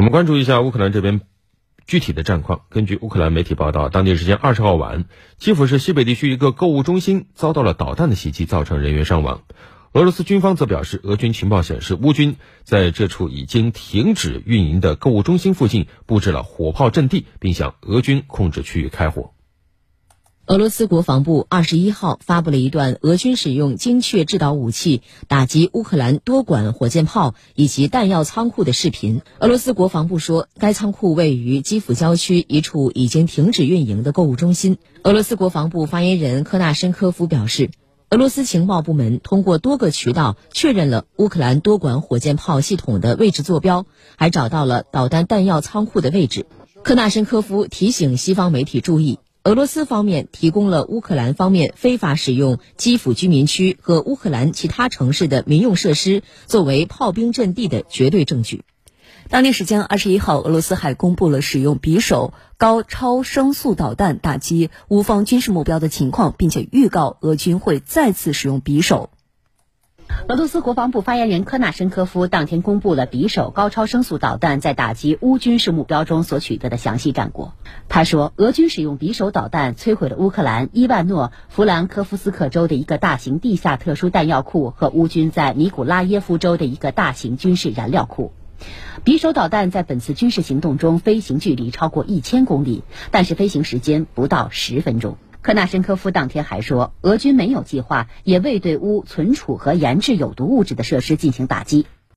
我们关注一下乌克兰这边具体的战况。根据乌克兰媒体报道，当地时间二十号晚，基辅市西北地区一个购物中心遭到了导弹的袭击，造成人员伤亡。俄罗斯军方则表示，俄军情报显示，乌军在这处已经停止运营的购物中心附近布置了火炮阵地，并向俄军控制区域开火。俄罗斯国防部二十一号发布了一段俄军使用精确制导武器打击乌克兰多管火箭炮以及弹药仓库的视频。俄罗斯国防部说，该仓库位于基辅郊区一处已经停止运营的购物中心。俄罗斯国防部发言人科纳申科夫表示，俄罗斯情报部门通过多个渠道确认了乌克兰多管火箭炮系统的位置坐标，还找到了导弹弹药仓库的位置。科纳申科夫提醒西方媒体注意。俄罗斯方面提供了乌克兰方面非法使用基辅居民区和乌克兰其他城市的民用设施作为炮兵阵地的绝对证据。当地时间二十一号，俄罗斯还公布了使用匕首高超声速导弹打击乌方军事目标的情况，并且预告俄军会再次使用匕首。俄罗斯国防部发言人科纳申科夫当天公布了匕首高超声速导弹在打击乌军事目标中所取得的详细战果。他说，俄军使用匕首导弹摧毁了乌克兰伊万诺弗兰科夫斯克州的一个大型地下特殊弹药库和乌军在尼古拉耶夫州的一个大型军事燃料库。匕首导弹在本次军事行动中飞行距离超过一千公里，但是飞行时间不到十分钟。科纳申科夫当天还说，俄军没有计划，也未对乌存储和研制有毒物质的设施进行打击。